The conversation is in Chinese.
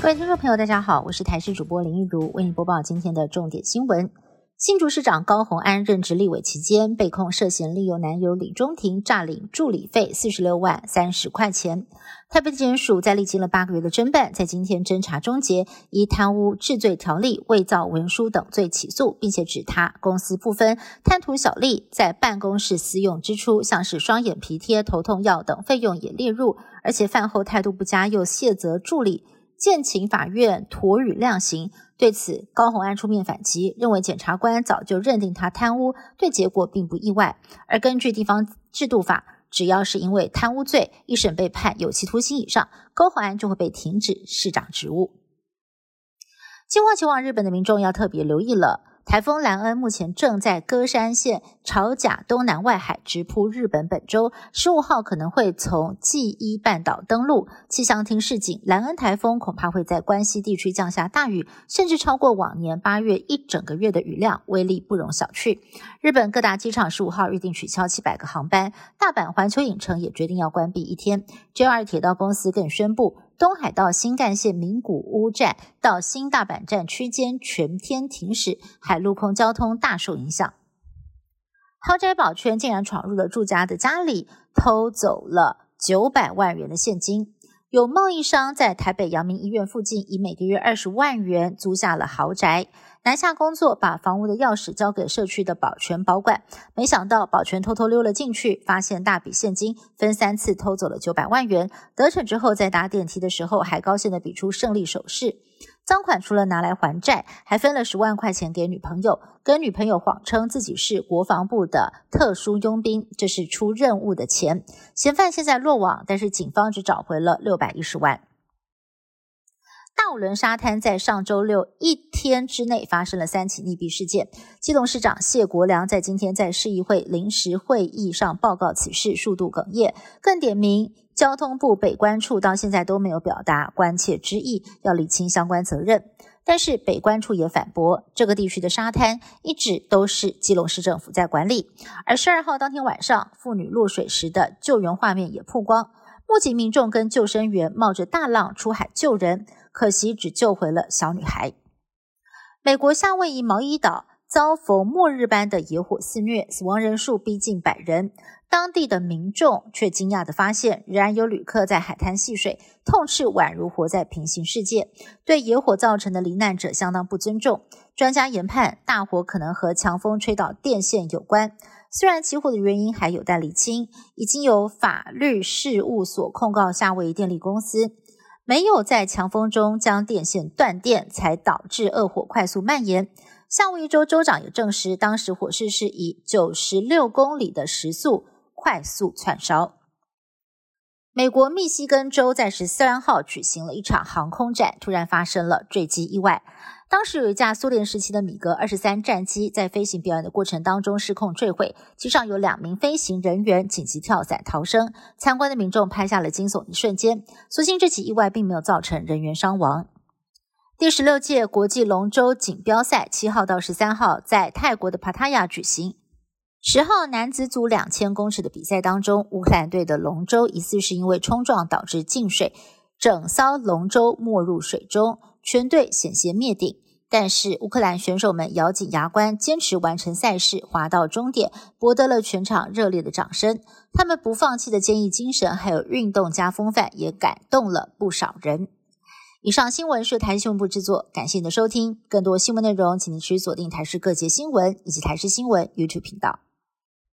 各位听众朋友，大家好，我是台视主播林玉如，为您播报今天的重点新闻。新竹市长高虹安任职立委期间，被控涉嫌利用男友李中庭诈领助理费四十六万三十块钱。台北地检署在历经了八个月的侦办，在今天侦查终结，以贪污治罪条例、伪造文书等罪起诉，并且指他公私不分，贪图小利，在办公室私用支出，像是双眼皮贴、头痛药等费用也列入，而且饭后态度不佳，又卸责助理。建请法院妥予量刑。对此，高红安出面反击，认为检察官早就认定他贪污，对结果并不意外。而根据地方制度法，只要是因为贪污罪，一审被判有期徒刑以上，高红安就会被停止市长职务。计划前往日本的民众要特别留意了。台风兰恩目前正在歌山县朝甲东南外海直扑日本本州，十五号可能会从纪伊半岛登陆。气象厅示警，兰恩台风恐怕会在关西地区降下大雨，甚至超过往年八月一整个月的雨量，威力不容小觑。日本各大机场十五号预定取消七百个航班，大阪环球影城也决定要关闭一天。JR 铁道公司更宣布。东海道新干线名古屋站到新大阪站区间全天停驶，海陆空交通大受影响。豪宅宝圈竟然闯入了住家的家里，偷走了九百万元的现金。有贸易商在台北阳明医院附近，以每个月二十万元租下了豪宅。南下工作，把房屋的钥匙交给社区的保全保管。没想到保全偷偷溜了进去，发现大笔现金，分三次偷走了九百万元。得逞之后，在搭电梯的时候，还高兴的比出胜利手势。赃款除了拿来还债，还分了十万块钱给女朋友，跟女朋友谎称自己是国防部的特殊佣兵，这是出任务的钱。嫌犯现在落网，但是警方只找回了六百一十万。大五轮沙滩在上周六一天之内发生了三起溺毙事件。基隆市长谢国良在今天在市议会临时会议上报告此事，数度哽咽，更点名交通部北关处到现在都没有表达关切之意，要理清相关责任。但是北关处也反驳，这个地区的沙滩一直都是基隆市政府在管理。而十二号当天晚上，妇女落水时的救援画面也曝光，目击民众跟救生员冒着大浪出海救人。可惜只救回了小女孩。美国夏威夷毛伊岛遭逢末日般的野火肆虐，死亡人数逼近百人。当地的民众却惊讶地发现，仍然有旅客在海滩戏水，痛斥宛如活在平行世界，对野火造成的罹难者相当不尊重。专家研判，大火可能和强风吹倒电线有关。虽然起火的原因还有待厘清，已经有法律事务所控告夏威夷电力公司。没有在强风中将电线断电，才导致恶火快速蔓延。夏威夷州州长也证实，当时火势是以九十六公里的时速快速窜烧。美国密西根州在十三号举行了一场航空展，突然发生了坠机意外。当时有一架苏联时期的米格二十三战机在飞行表演的过程当中失控坠毁，机上有两名飞行人员紧急跳伞逃生。参观的民众拍下了惊悚的瞬间。所幸这起意外并没有造成人员伤亡。第十六届国际龙舟锦标赛七号到十三号在泰国的帕塔亚举行。十号男子组两千公尺的比赛当中，乌克兰队的龙舟疑似是因为冲撞导致进水，整艘龙舟没入水中。全队险些灭顶，但是乌克兰选手们咬紧牙关，坚持完成赛事，滑到终点，博得了全场热烈的掌声。他们不放弃的坚毅精神，还有运动加风范，也感动了不少人。以上新闻是台新闻部制作，感谢您的收听。更多新闻内容，请您持续锁定台视各界新闻以及台视新闻 YouTube 频道。